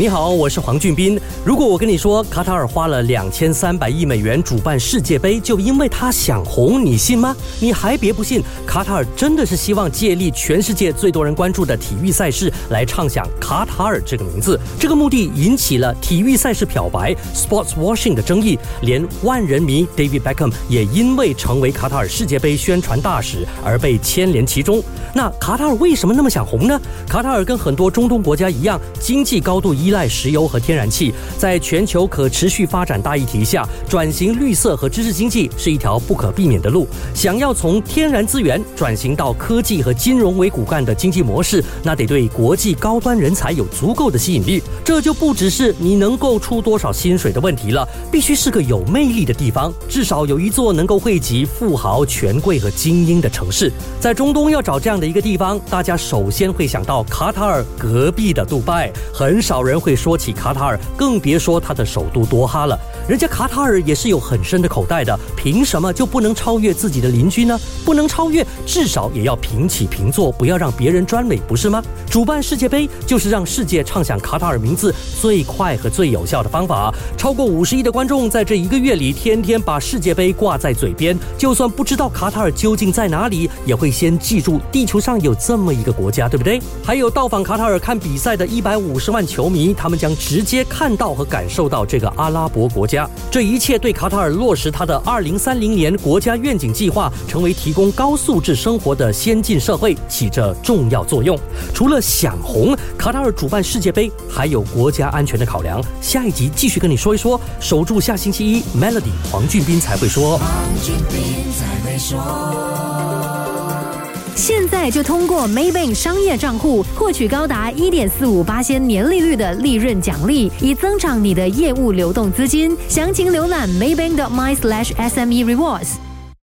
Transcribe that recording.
你好，我是黄俊斌。如果我跟你说，卡塔尔花了两千三百亿美元主办世界杯，就因为他想红，你信吗？你还别不信，卡塔尔真的是希望借力全世界最多人关注的体育赛事，来畅想卡塔尔这个名字。这个目的引起了体育赛事漂白 （sports washing） 的争议，连万人迷 David Beckham 也因为成为卡塔尔世界杯宣传大使而被牵连其中。那卡塔尔为什么那么想红呢？卡塔尔跟很多中东国家一样，经济高度依。依赖石油和天然气，在全球可持续发展大议题下，转型绿色和知识经济是一条不可避免的路。想要从天然资源转型到科技和金融为骨干的经济模式，那得对国际高端人才有足够的吸引力。这就不只是你能够出多少薪水的问题了，必须是个有魅力的地方，至少有一座能够汇集富豪、权贵和精英的城市。在中东要找这样的一个地方，大家首先会想到卡塔尔隔壁的杜拜，很少人。会说起卡塔尔，更别说他的首都多哈了。人家卡塔尔也是有很深的口袋的，凭什么就不能超越自己的邻居呢？不能超越，至少也要平起平坐，不要让别人专美，不是吗？主办世界杯就是让世界畅想卡塔尔名字最快和最有效的方法。超过五十亿的观众在这一个月里，天天把世界杯挂在嘴边，就算不知道卡塔尔究竟在哪里，也会先记住地球上有这么一个国家，对不对？还有到访卡塔尔看比赛的一百五十万球迷。他们将直接看到和感受到这个阿拉伯国家，这一切对卡塔尔落实他的二零三零年国家愿景计划，成为提供高素质生活的先进社会起着重要作用。除了想红，卡塔尔主办世界杯还有国家安全的考量。下一集继续跟你说一说，守住下星期一，Melody 黄俊斌才会说。现在就通过 Maybank 商业账户获取高达一点四五八千年利率的利润奖励，以增长你的业务流动资金。详情浏览 Maybank.my/sme rewards。